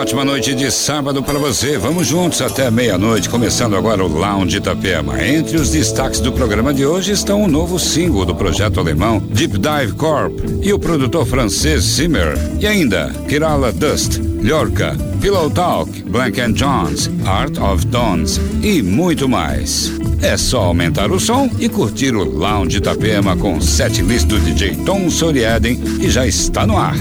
ótima noite de sábado para você. Vamos juntos até meia-noite, começando agora o Lounge Itapema. Entre os destaques do programa de hoje estão o novo single do projeto alemão Deep Dive Corp e o produtor francês Zimmer. E ainda Kirala Dust, Lorca, Pillow Talk, Blank and Jones, Art of Dons e muito mais. É só aumentar o som e curtir o Lounge Itapema com set list do DJ Tom Soriaden e já está no ar.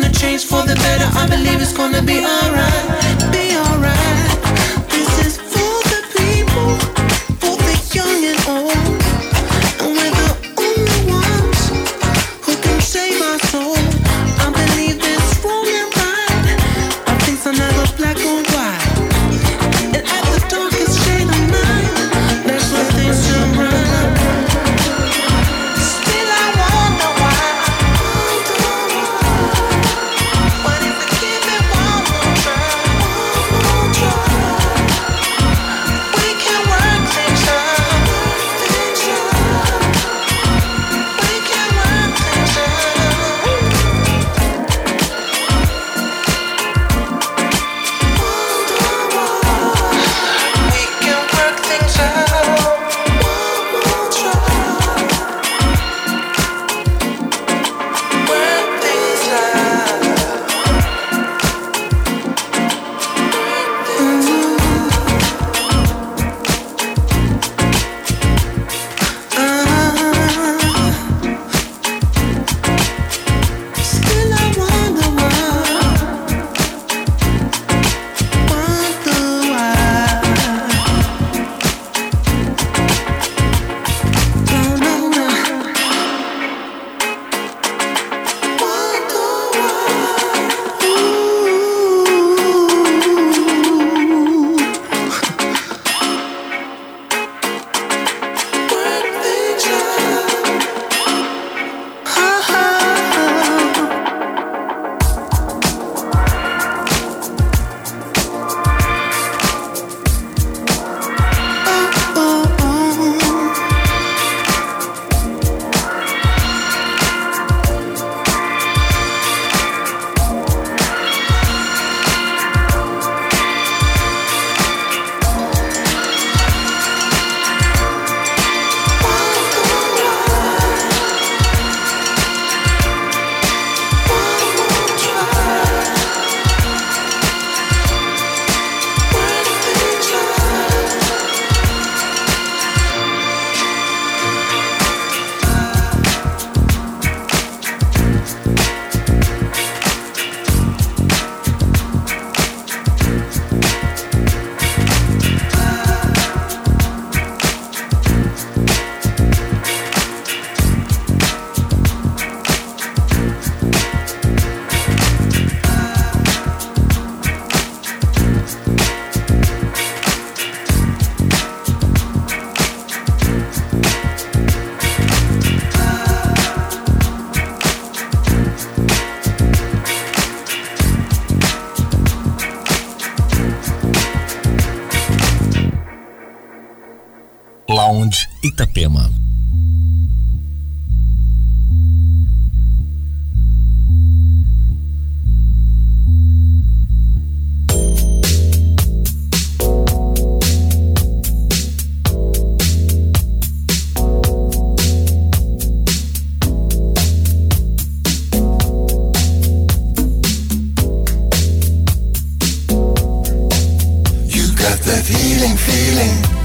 gonna change for the better. I believe it's gonna be alright, be alright. This is for the people, for the young and old. that healing feeling.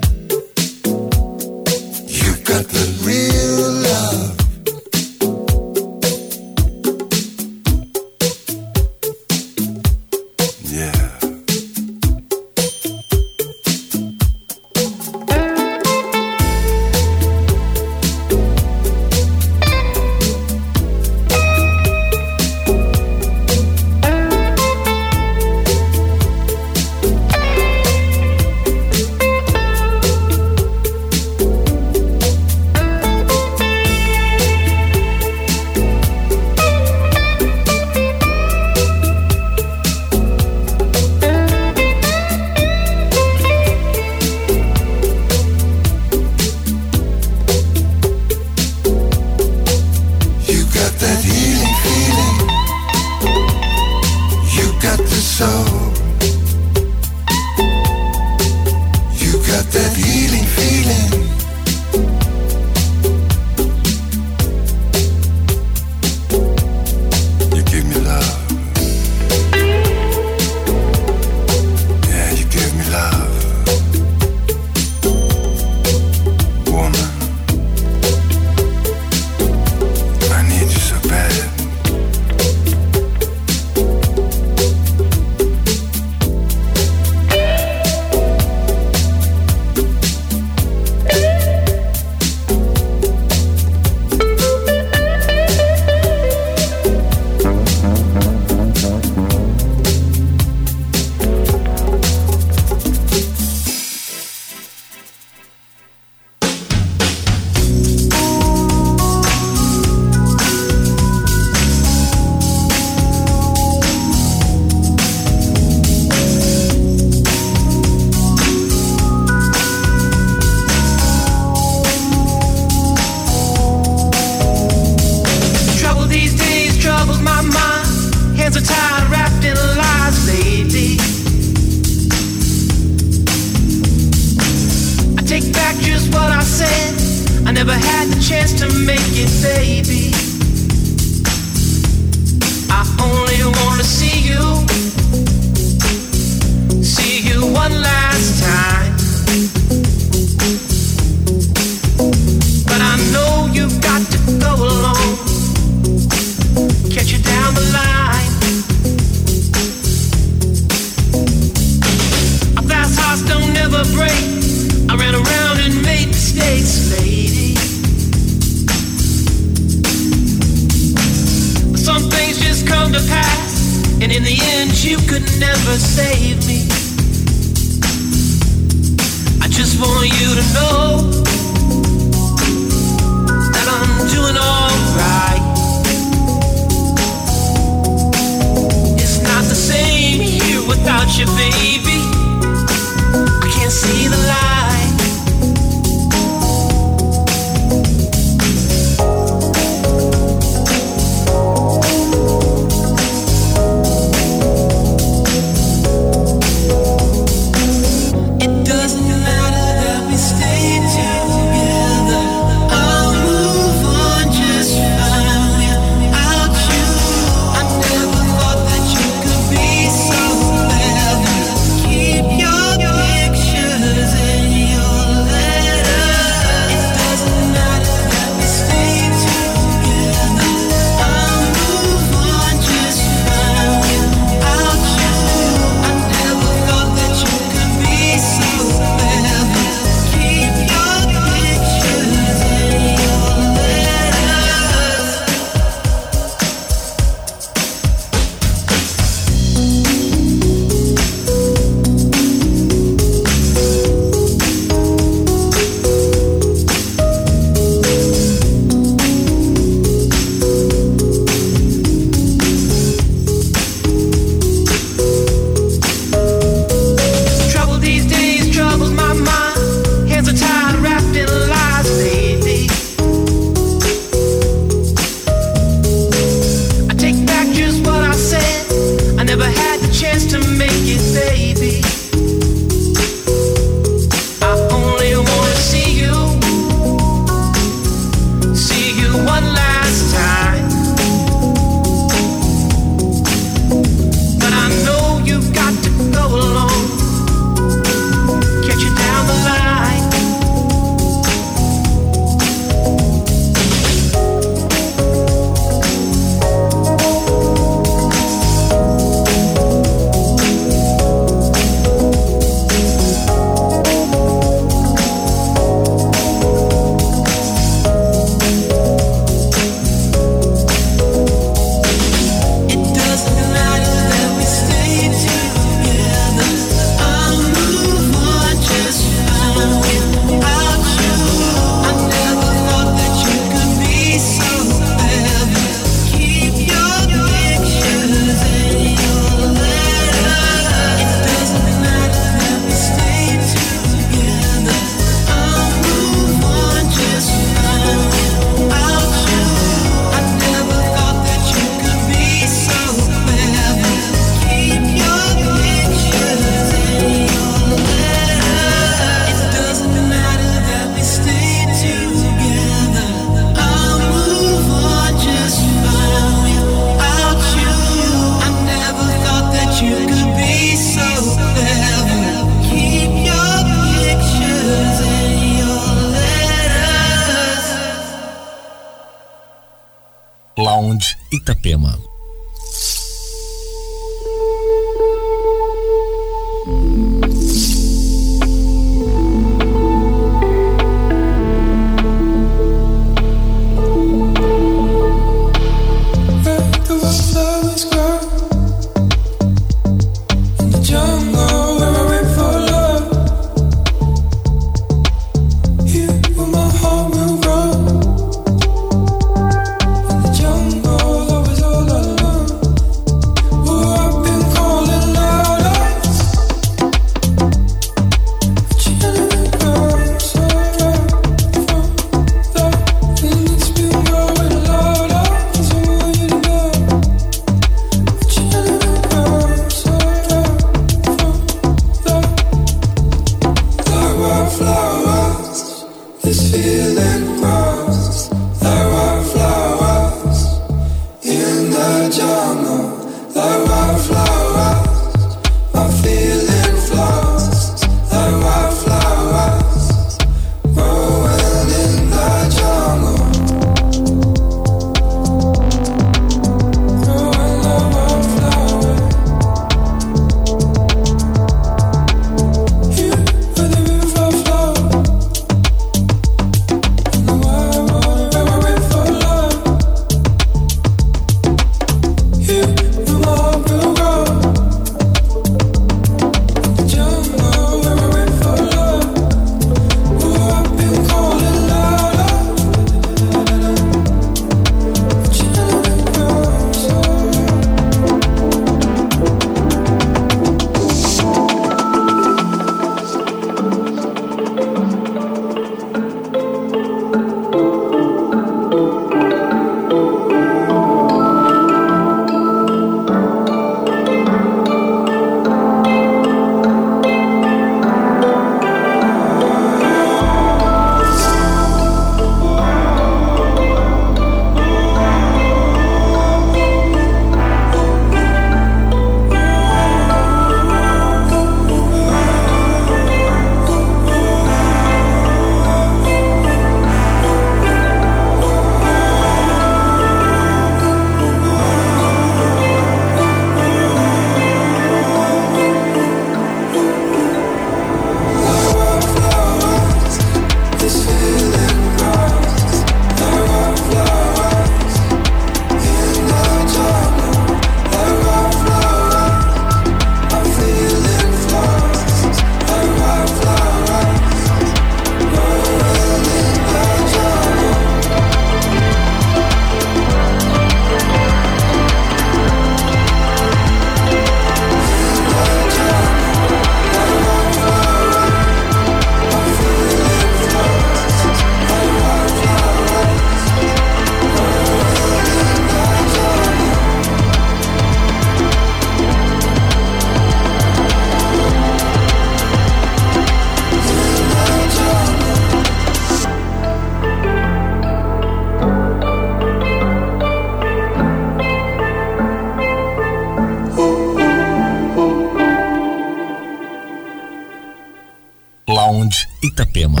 Itapema.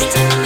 still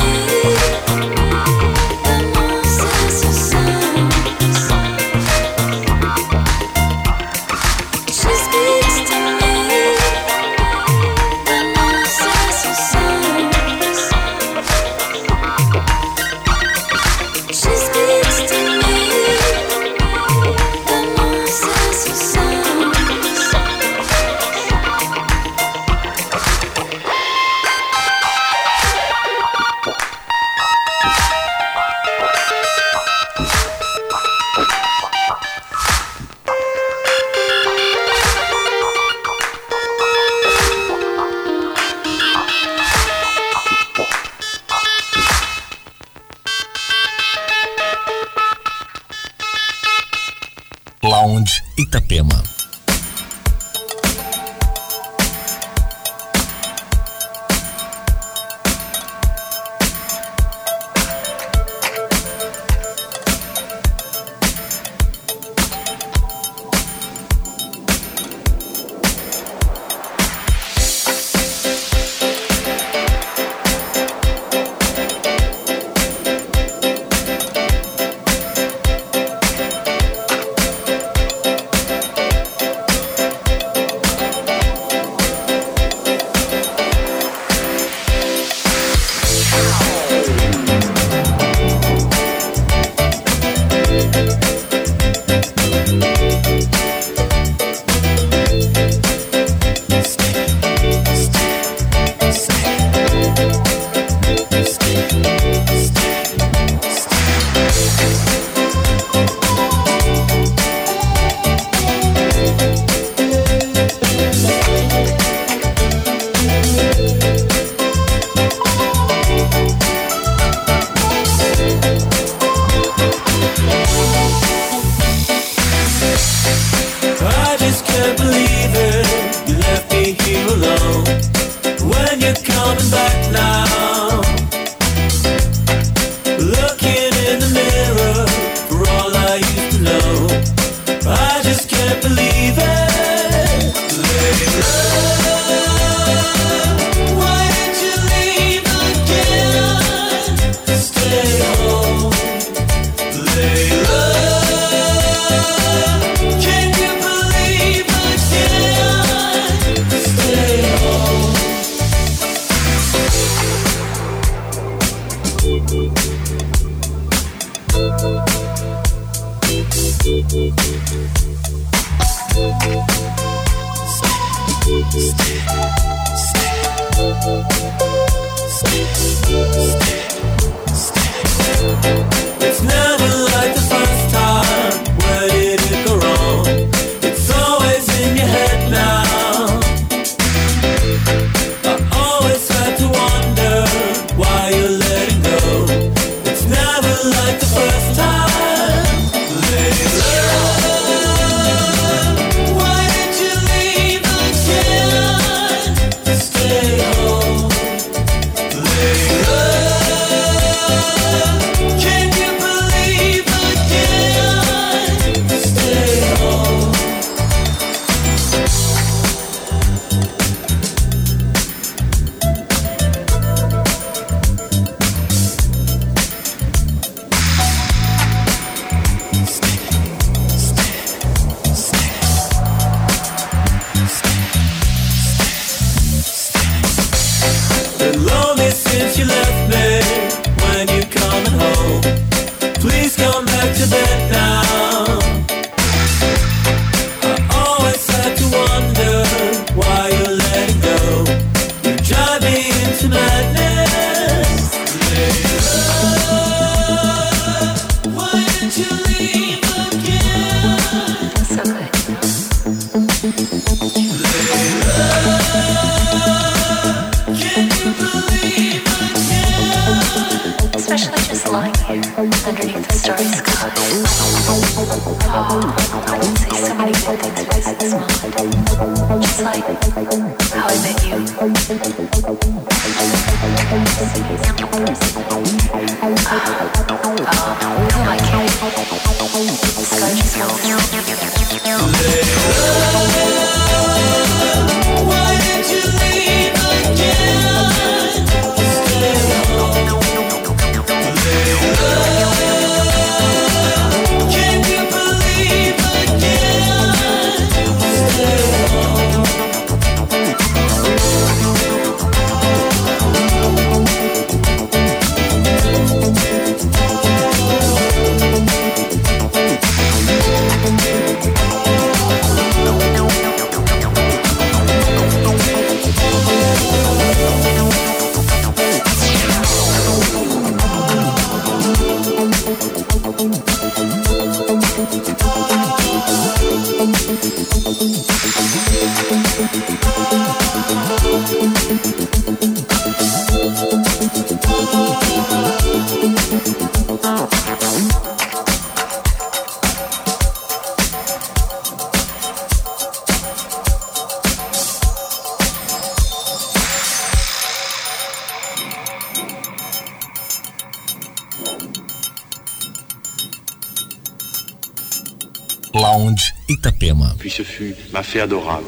fut ma fée adorable.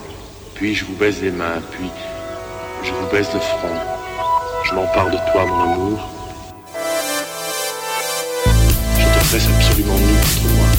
Puis je vous baise les mains, puis je vous baise le front. Je m'empare de toi, mon amour. Je te presse absolument nu contre moi.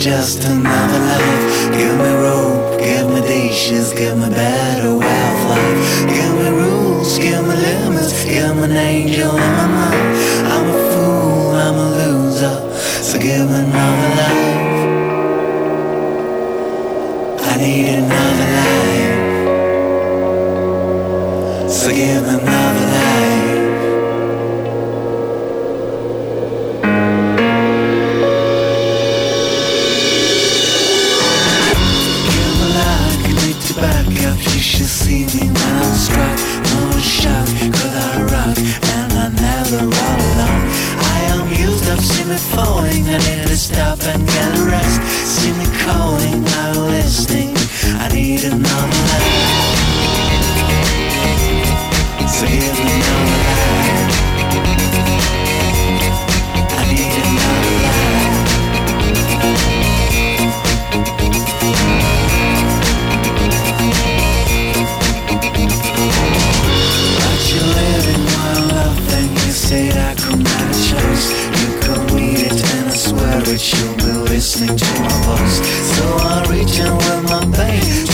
Just another life. Give me rope, give me dishes, give me better way of life. Give me rules, give me limits, give me an angel in my mind. I'm a fool, I'm a loser, so give me another life. I need another life, so give me see me now, struck, no shock, could I rock, and I never all alone. I am used up, see me falling, I need to stop and get a rest. See me calling, now listening, I need another laugh. So give me another life. listening to my voice. So I reach out with my pain.